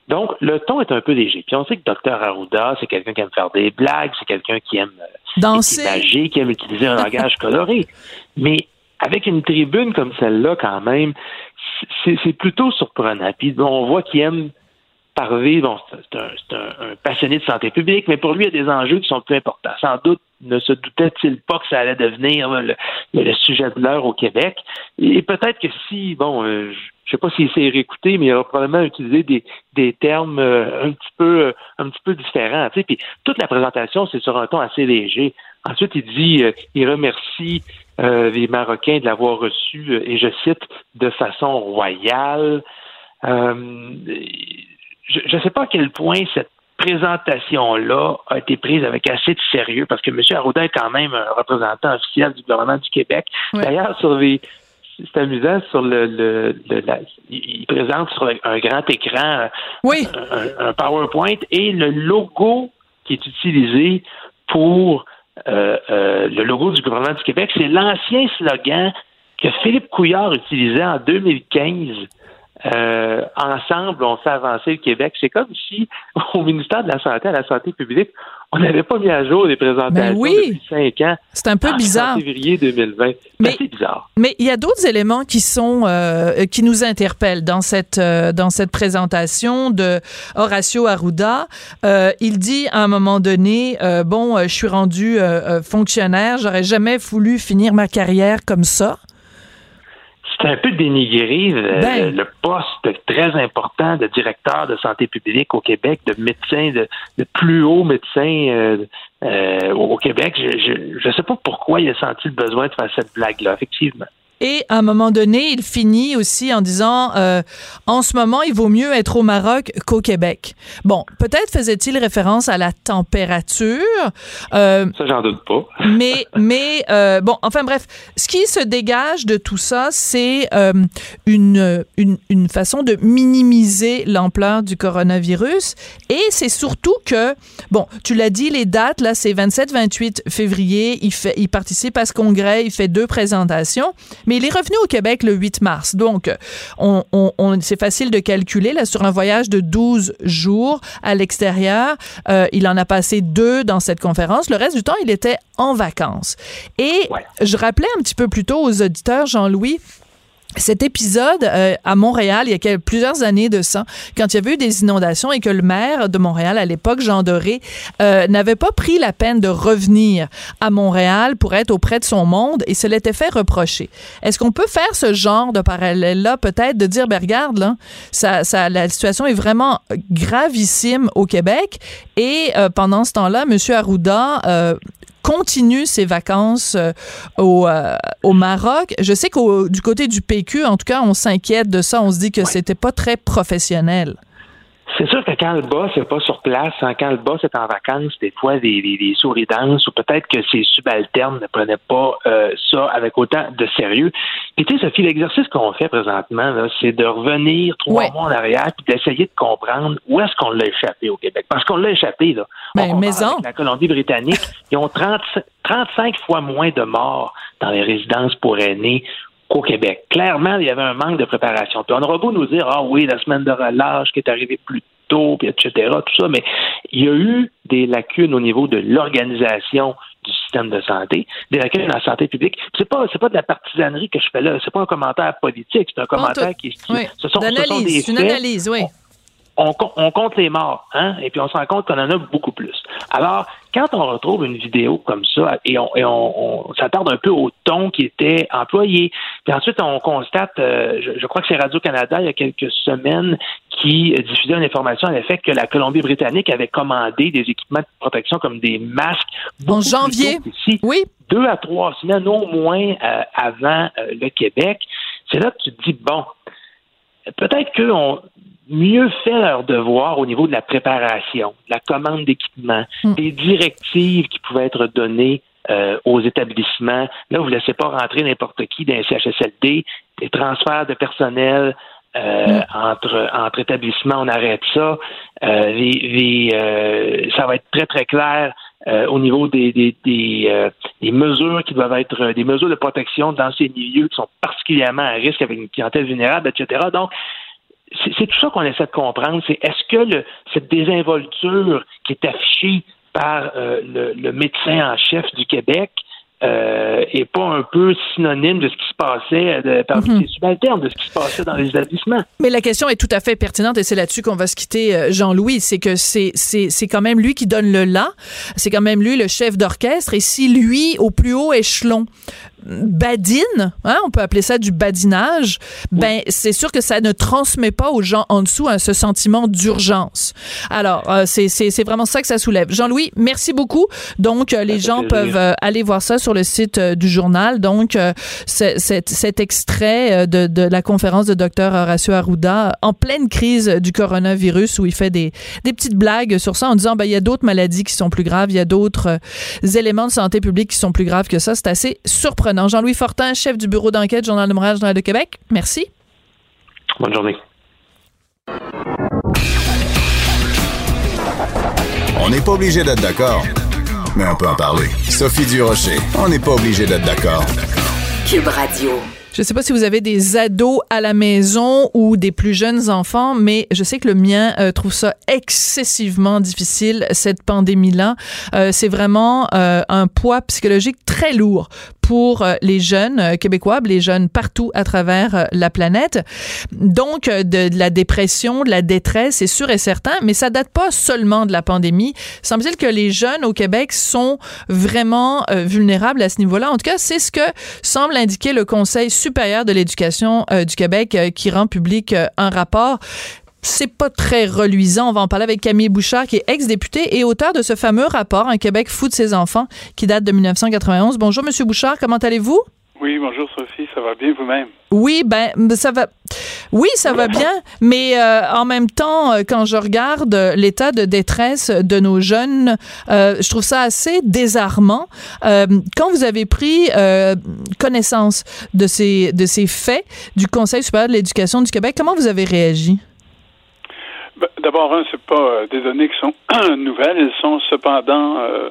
Donc, le ton est un peu léger. Puis on sait que Dr Arruda, c'est quelqu'un qui aime faire des blagues, c'est quelqu'un qui aime euh, danser, qui aime utiliser un langage coloré. Mais avec une tribune comme celle-là, quand même, c'est plutôt surprenant. Puis on voit qu'il aime parler, bon, c'est un, passionné de santé publique, mais pour lui, il y a des enjeux qui sont plus importants. Sans doute ne se doutait-il pas que ça allait devenir le, le sujet de l'heure au Québec. Et peut-être que si, bon, euh, je sais pas s'il s'est réécouté, mais il aura probablement utilisé des, des termes euh, un petit peu euh, un petit peu différents. Puis toute la présentation, c'est sur un ton assez léger. Ensuite, il dit, euh, il remercie euh, les Marocains de l'avoir reçu, et je cite, de façon royale. Je ne sais pas à quel point cette présentation-là a été prise avec assez de sérieux parce que M. Arruda est quand même un représentant officiel du gouvernement du Québec. Oui. D'ailleurs, sur les c'est amusant sur le, le, le la, il présente sur un grand écran oui. un, un, PowerPoint et le logo qui est utilisé pour euh, euh, le logo du gouvernement du Québec, c'est l'ancien slogan que Philippe Couillard utilisait en 2015 euh, ensemble, on fait avancer le Québec. C'est comme si au ministère de la Santé, à la Santé publique, on n'avait pas mis à jour les présentations ben oui. depuis cinq ans. C'est un peu en bizarre. février 2020. Mais c'est bizarre. Mais il y a d'autres éléments qui sont euh, qui nous interpellent dans cette euh, dans cette présentation de Horacio Arruda. Euh, il dit à un moment donné, euh, bon, je suis rendu fonctionnaire, j'aurais jamais voulu finir ma carrière comme ça c'est un peu dénigrer le, ben. le, poste très important de directeur de santé publique au Québec, de médecin, de, de plus haut médecin euh, euh, au Québec. Je ne sais pas pourquoi il a senti le besoin de faire cette blague-là, effectivement. Et à un moment donné, il finit aussi en disant euh, en ce moment, il vaut mieux être au Maroc qu'au Québec. Bon, peut-être faisait-il référence à la température. Euh, ça, j'en doute pas. mais, mais euh, bon, enfin bref, ce qui se dégage de tout ça, c'est euh, une, une, une façon de minimiser l'ampleur du coronavirus. Et c'est surtout que, bon, tu l'as dit, les dates, là, c'est 27-28 février. Il, fait, il participe à ce congrès, il fait deux présentations. Mais il est revenu au Québec le 8 mars. Donc, on, on, on c'est facile de calculer. Là, sur un voyage de 12 jours à l'extérieur, euh, il en a passé deux dans cette conférence. Le reste du temps, il était en vacances. Et ouais. je rappelais un petit peu plus tôt aux auditeurs, Jean-Louis, cet épisode euh, à Montréal, il y a quelques, plusieurs années de ça, quand il y avait eu des inondations et que le maire de Montréal à l'époque, Jean Doré, euh, n'avait pas pris la peine de revenir à Montréal pour être auprès de son monde et se l'était fait reprocher. Est-ce qu'on peut faire ce genre de parallèle-là, peut-être, de dire, ben regarde, là, ça, ça, la situation est vraiment gravissime au Québec et euh, pendant ce temps-là, M. Arruda continue ses vacances euh, au, euh, au Maroc. Je sais qu'au du côté du PQ, en tout cas, on s'inquiète de ça. On se dit que ouais. c'était pas très professionnel. C'est sûr que quand le boss n'est pas sur place, hein, quand le boss est en vacances, des fois, des, des, des souris dansent ou peut-être que ses subalternes ne prenaient pas euh, ça avec autant de sérieux. Puis tu sais, Sophie, l'exercice qu'on fait présentement, c'est de revenir trois ouais. mois en arrière puis d'essayer de comprendre où est-ce qu'on l'a échappé au Québec. Parce qu'on l'a échappé, là. Ben, maison. La Colombie-Britannique, ils ont 30, 35 fois moins de morts dans les résidences pour aînés qu'au Québec. Clairement, il y avait un manque de préparation. Puis on aura beau nous dire, ah oui, la semaine de relâche qui est arrivée plus tôt, puis etc., tout ça, mais il y a eu des lacunes au niveau de l'organisation du système de santé, des lacunes dans la santé publique. C'est pas c'est pas de la partisanerie que je fais là, c'est pas un commentaire politique, c'est un commentaire qui, qui oui. ce, sont, ce sont des une faits. analyse, oui. On, on, compte les morts, hein, et puis on se rend compte qu'on en a beaucoup plus. Alors, quand on retrouve une vidéo comme ça, et on, et on, on s'attarde un peu au ton qui était employé, puis ensuite on constate, euh, je, je, crois que c'est Radio-Canada, il y a quelques semaines, qui diffusait une information à l'effet que la Colombie-Britannique avait commandé des équipements de protection comme des masques. En janvier, ici, oui. Deux à trois semaines au moins euh, avant euh, le Québec. C'est là que tu te dis, bon, peut-être qu'on mieux fait leur devoir au niveau de la préparation, la commande d'équipements, Mm. des directives qui pouvaient être données euh, aux établissements. Là, vous ne laissez pas rentrer n'importe qui dans un CHSLD, des transferts de personnel euh, Mm. entre, entre établissements, on arrête ça. Euh, les, les, euh, ça va être très, très clair euh, au niveau des, des, des, euh, des mesures qui doivent être euh, des mesures de protection dans ces milieux qui sont particulièrement à risque avec une clientèle vulnérable, etc. Donc, c'est tout ça qu'on essaie de comprendre. C'est est-ce que le, cette désinvolture qui est affichée par euh, le, le médecin en chef du Québec euh, est pas un peu synonyme de ce qui se passait, de, parmi Mhm. les subalternes, de ce qui se passait dans les établissements? Mais la question est tout à fait pertinente et c'est là-dessus qu'on va se quitter, euh, Jean-Louis. C'est que c'est quand même lui qui donne le là. C'est quand même lui le chef d'orchestre. Et si lui, au plus haut échelon, badine, hein, on peut appeler ça du badinage, ben c'est sûr que ça ne transmet pas aux gens en dessous hein, ce sentiment d'urgence. Alors, euh, c'est, c'est, c'est vraiment ça que ça soulève. Jean-Louis, merci beaucoup. Donc, euh, les gens plaisir. peuvent euh, aller voir ça sur le site du journal. Donc, cet extrait de, de la conférence de Dr Horacio Arruda en pleine crise du coronavirus où il fait des, des petites blagues sur ça en disant ben, il y a d'autres maladies qui sont plus graves, il y a d'autres éléments de santé publique qui sont plus graves que ça. C'est assez surprenant. Jean-Louis Fortin, chef du bureau d'enquête, Journal de Montréal, Journal de Québec. Merci. Bonne journée. On n'est pas obligé d'être d'accord, mais on peut en parler. Sophie Durocher, on n'est pas obligé d'être d'accord. Cube Radio. Je ne sais pas si vous avez des ados à la maison ou des plus jeunes enfants, mais je sais que le mien euh, trouve ça excessivement difficile, cette pandémie-là. Euh, c'est vraiment euh, un poids psychologique très lourd pour euh, les jeunes euh, québécois, les jeunes partout à travers euh, la planète. Donc, de, la dépression, de la détresse, c'est sûr et certain, mais ça date pas seulement de la pandémie. Semble-t-il que les jeunes au Québec sont vraiment vulnérables à ce niveau-là. En tout cas, c'est ce que semble indiquer le Conseil supérieur de l'éducation du Québec qui rend public un rapport c'est pas très reluisant. On va en parler avec Camille Bouchard, qui est ex-député et auteur de ce fameux rapport Un Québec fou de ses enfants, qui date de 1991. Bonjour, Monsieur Bouchard, comment allez-vous? Oui, bonjour Sophie, ça va bien vous-même? Oui, ben ça va. Oui, ça va bien, mais euh, en même temps, euh, quand je regarde euh, l'état de détresse de nos jeunes, euh, je trouve ça assez désarmant. Euh, quand vous avez pris connaissance de ces de ces faits du Conseil supérieur de l'éducation du Québec, comment vous avez réagi? Ben, D'abord, un, c'est pas euh, des données qui sont nouvelles, elles sont cependant euh,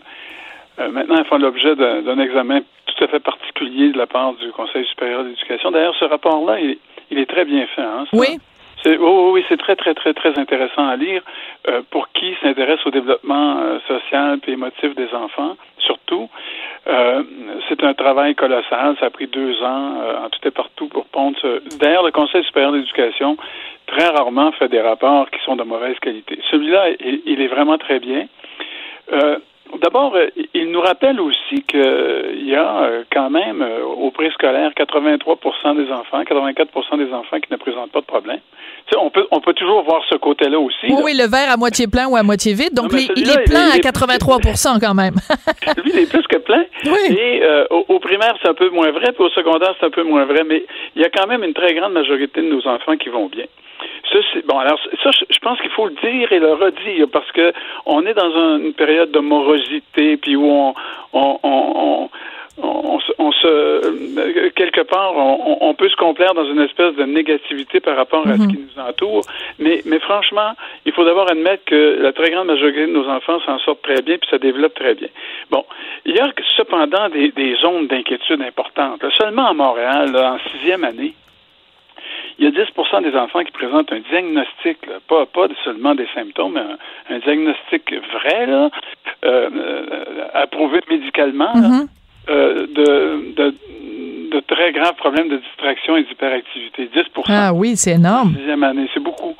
euh, maintenant elles font l'objet d'un examen tout à fait particulier de la part du Conseil supérieur de l'éducation. D'ailleurs, ce rapport-là, il, il est très bien fait. Hein. Oui. C'est, oh, oui, c'est très, très, très, très intéressant à lire euh, pour qui s'intéresse au développement euh, social et émotif des enfants, surtout. Euh, c'est un travail colossal. Ça a pris deux ans en tout et partout pour pondre. D'ailleurs, le Conseil supérieur d'éducation très rarement fait des rapports qui sont de mauvaise qualité. Celui-là, il, il est vraiment très bien. Euh, D'abord, euh, il nous rappelle aussi qu'il y a euh, quand même euh, au préscolaire 83% des enfants, 84% des enfants qui ne présentent pas de problème. Tu sais, on peut on peut toujours voir ce côté-là aussi. Oui, là. oui, le verre à moitié plein ou à moitié vide. Donc, Non, mais les- il est plein il à est- 83 quand même. Lui, il est plus que plein. Oui. Et euh, au, au primaire, c'est un peu moins vrai, puis au secondaire, c'est un peu moins vrai, mais il y a quand même une très grande majorité de nos enfants qui vont bien. Ça, c'est- bon, alors ça, je pense qu'il faut le dire et le redire parce que on est dans un- une période de morosité, puis où on, on, on, on on, se- quelque part on, on peut se complaire dans une espèce de négativité par rapport à ce qui nous entoure. Mais mais franchement il faut d'abord admettre que la très grande majorité de nos enfants s'en sortent très bien puis ça développe très bien. Bon il y a cependant des, des zones d'inquiétude importantes. Là. seulement à Montréal là, en sixième année il y a 10% des enfants qui présentent un diagnostic, pas, pas seulement des symptômes, mais un, diagnostic vrai, là, euh, euh, approuvé médicalement, Mhm. Euh, de, de, de très graves problèmes de distraction et d'hyperactivité. 10 Ah oui, c'est énorme. sixième année, c'est beaucoup.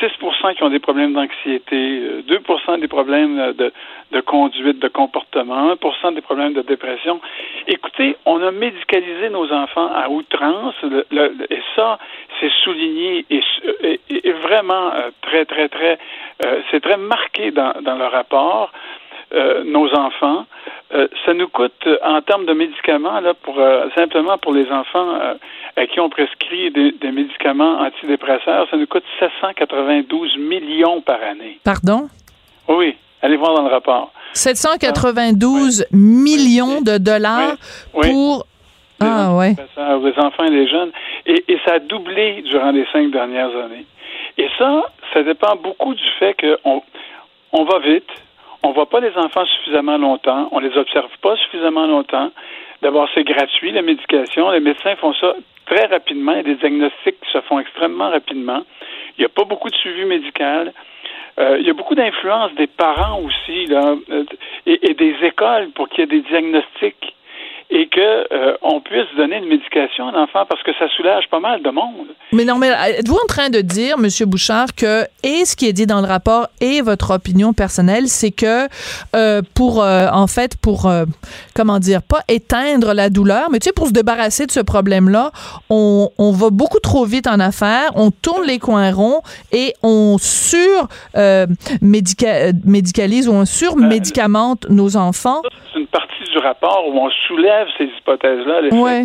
6% qui ont des problèmes d'anxiété, euh, 2% des problèmes euh, de, de conduite, de comportement, 1% des problèmes de dépression. Écoutez, on a médicalisé nos enfants à outrance, le- le- et ça, c'est souligné et, et- et vraiment euh, très, très, très, euh, c'est très marqué dans, dans le rapport. Euh, nos enfants. Euh, ça nous coûte, euh, en termes de médicaments, là, pour euh, simplement pour les enfants euh, à qui on prescrit des, des médicaments antidépresseurs, ça nous coûte 792 millions par année. Pardon? Oui, oui, allez voir dans le rapport. 792 millions de dollars Oui. pour... Ah, ouais. Les enfants et les jeunes. Et, et ça a doublé durant les cinq dernières années. Et ça, ça dépend beaucoup du fait qu'on on va vite, on voit pas les enfants suffisamment longtemps, on les observe pas suffisamment longtemps. D'abord, c'est gratuit, la médication. Les médecins font ça très rapidement. A des diagnostics se font extrêmement rapidement. Il n'y a pas beaucoup de suivi médical. Euh, il y a beaucoup d'influence des parents aussi, là, euh, et, et des écoles pour qu'il y ait des diagnostics et que euh, on puisse donner une médication à l'enfant parce que ça soulage pas mal de monde. Mais non, mais êtes-vous en train de dire, Monsieur Bouchard, que et ce qui est dit dans le rapport et votre opinion personnelle, c'est que euh, pour euh, en fait pour comment dire pas éteindre la douleur, mais tu sais pour se débarrasser de ce problème-là, on, on va beaucoup trop vite en affaires, on tourne les coins ronds et on sur médica- médicalise ou on surmédicamente nos enfants. C'est une partie du rapport où on soulève ces hypothèses-là. Ouais.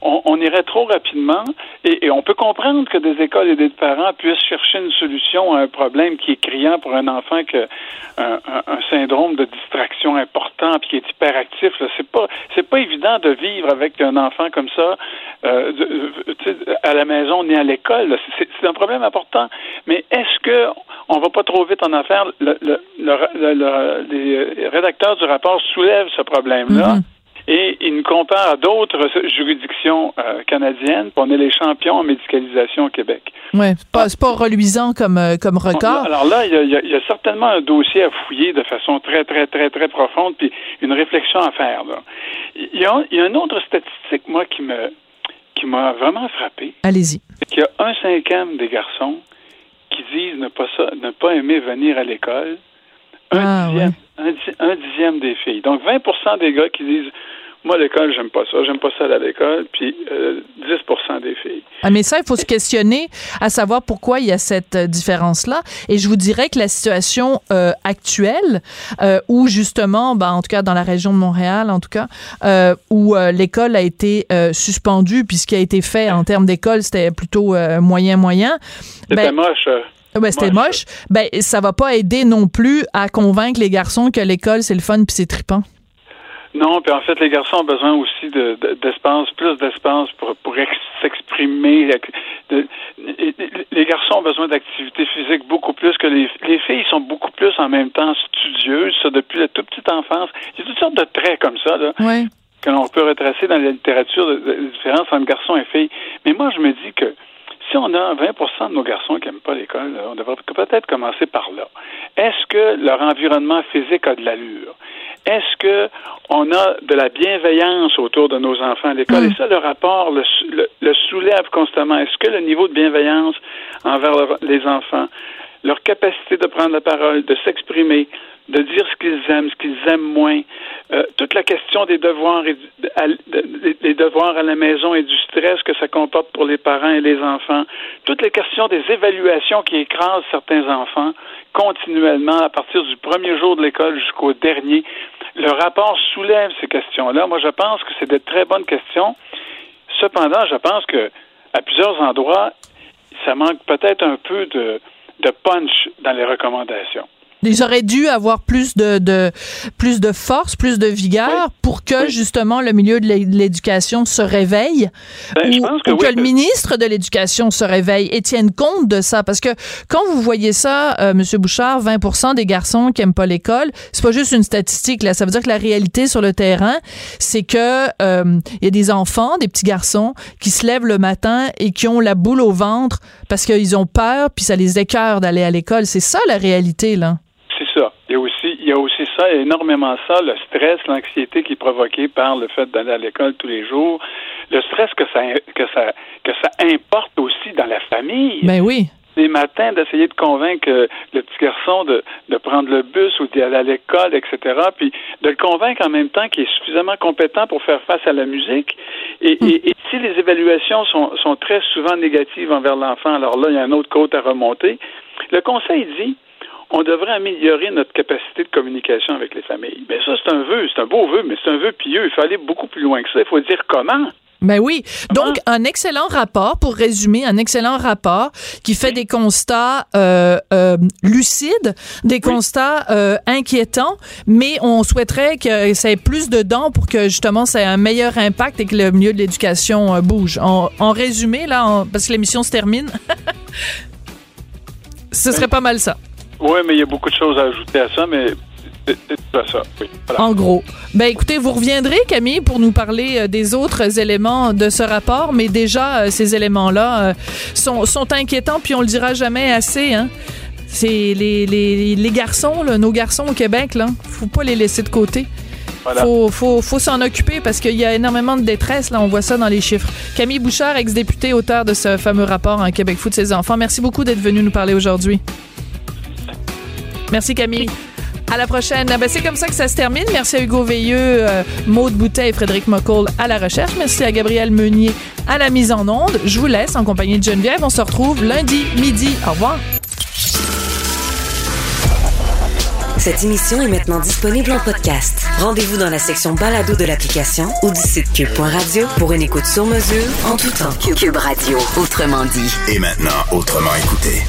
on, on irait trop rapidement et, et on peut comprendre que des écoles et des parents puissent chercher une solution à un problème qui est criant pour un enfant que un, un- un syndrome de distraction important puis qui est hyperactif. C'est pas c'est pas évident de vivre avec un enfant comme ça euh, de- euh, à la maison ni à l'école. C'est un problème important. Mais est-ce que on va pas trop vite en affaires Le- le- le- le- le- les rédacteurs du rapport soulèvent ce problème-là. Mhm. Et il nous compare à d'autres juridictions euh, canadiennes. On est les champions en médicalisation au Québec. Ouais, c'est pas, pas reluisant comme euh, comme record. Alors là, il y, a, il y certainement un dossier à fouiller de façon très, très, très, très profonde, puis une réflexion à faire. Là. Il, y a, il y a une autre statistique, moi, qui me qui m'a vraiment frappé. Allez-y. C'est qu'il y a un cinquième des garçons qui disent ne pas, ça, ne pas aimer venir à l'école. Un, Ah, dixième, un, di- un dixième des filles. Donc 20% des gars qui disent moi, l'école, j'aime pas ça, j'aime pas ça aller à l'école, puis euh, 10% des filles. Ah, mais ça, il faut se questionner à savoir pourquoi il y a cette euh, différence-là. Et je vous dirais que la situation euh, actuelle, euh, où justement, ben, en tout cas dans la région de Montréal, en tout cas, euh, où l'école a été euh, suspendue, puis ce qui a été fait en termes d'école, c'était plutôt euh, moyen-moyen. C'était Ben, moche. Euh, ben, c'était moche. Ben, ça va pas aider non plus à convaincre les garçons que l'école, c'est le fun puis c'est trippant. Non, puis en fait, les garçons ont besoin aussi de- de- d'espace, plus d'espace pour, pour ex- s'exprimer. De- Les garçons ont besoin d'activité physique beaucoup plus que les, les filles sont beaucoup plus en même temps studieuses, ça, depuis la toute petite enfance. Il y a toutes sortes de traits comme ça, là, que l'on peut retracer dans la littérature, de, de, de différence entre garçons et filles. Mais moi, je me dis que si on a 20% de nos garçons qui n'aiment pas l'école, on devrait peut-être commencer par là. Est-ce que leur environnement physique a de l'allure? Est-ce que on a de la bienveillance autour de nos enfants à l'école? Et ça, le rapport le, sou- le- le soulève constamment. Est-ce que le niveau de bienveillance envers les enfants, leur capacité de prendre la parole, de s'exprimer, de dire ce qu'ils aiment, ce qu'ils aiment moins, euh, toute la question des devoirs, et du- à- de- des devoirs à la maison et du stress que ça comporte pour les parents et les enfants, toutes les questions des évaluations qui écrasent certains enfants continuellement à partir du premier jour de l'école jusqu'au dernier. Le rapport soulève ces questions-là. Moi, je pense que c'est de très bonnes questions. Cependant, je pense que à plusieurs endroits, ça manque peut-être un peu de, de punch dans les recommandations. Ils auraient dû avoir plus de, de plus de force, plus de vigueur pour que justement le milieu de l'éducation se réveille Ben, je ou, pense que ou oui, que le ministre de l'éducation se réveille et tienne compte de ça. Parce que quand vous voyez ça euh, monsieur Bouchard 20 des garçons qui aiment pas l'école, c'est pas juste une statistique là, ça veut dire que la réalité sur le terrain, c'est que euh, il y a des enfants, des petits garçons qui se lèvent le matin et qui ont la boule au ventre parce qu'ils ont peur puis ça les écœure d'aller à l'école, c'est ça la réalité là. C'est ça. Il y a aussi, il y a aussi ça, énormément ça, le stress, l'anxiété qui est provoqué par le fait d'aller à l'école tous les jours, le stress que ça, que ça, que ça importe aussi dans la famille. Ben oui. Les matins, d'essayer de convaincre euh, le petit garçon de, de prendre le bus ou d'y aller à l'école, etc., puis de le convaincre en même temps qu'il est suffisamment compétent pour faire face à la musique. Et, et- et si les évaluations sont, sont très souvent négatives envers l'enfant, alors là, il y a un autre côte à remonter. Le conseil dit on devrait améliorer notre capacité de communication avec les familles. Bien, ça, c'est un vœu, c'est un beau vœu, mais c'est un vœu pieux. Il faut aller beaucoup plus loin que ça. Il faut dire comment. Ben oui. Donc, un excellent rapport, pour résumer, un excellent rapport qui fait des constats euh, euh, lucides, des constats euh, inquiétants, mais on souhaiterait que ça ait plus de dents pour que justement ça ait un meilleur impact et que le milieu de l'éducation bouge. En, en résumé, là, en- parce que l'émission se termine, ce serait pas mal ça. Oui, mais il y a beaucoup de choses à ajouter à ça, mais c'est c'est pas ça. Oui. Voilà. En gros. Ben écoutez, vous reviendrez, Camille, pour nous parler euh, des autres éléments de ce rapport, mais déjà, euh, ces éléments-là euh, sont, sont inquiétants, puis on le dira jamais assez, hein. C'est les, les, les garçons, là, nos garçons au Québec, là, faut pas les laisser de côté. Voilà. Faut, faut, faut s'en occuper parce qu'il y a énormément de détresse, là, on voit ça dans les chiffres. Camille Bouchard, ex-députée, auteur de ce fameux rapport en Québec Foot ses enfants, merci beaucoup d'être venu nous parler aujourd'hui. Merci Camille. À la prochaine. Ah ben, c'est comme ça que ça se termine. Merci à Hugo Veilleux, euh, Maude Boutet et Frédéric Mocoll à la recherche. Merci à Gabriel Meunier à la mise en onde. Je vous laisse en compagnie de Geneviève. On se retrouve lundi midi. Au revoir. Cette émission est maintenant disponible en podcast. Rendez-vous dans la section balado de l'application ou du site cube.radio pour une écoute sur mesure en tout temps. Cube Radio, autrement dit. Et maintenant, autrement écouté.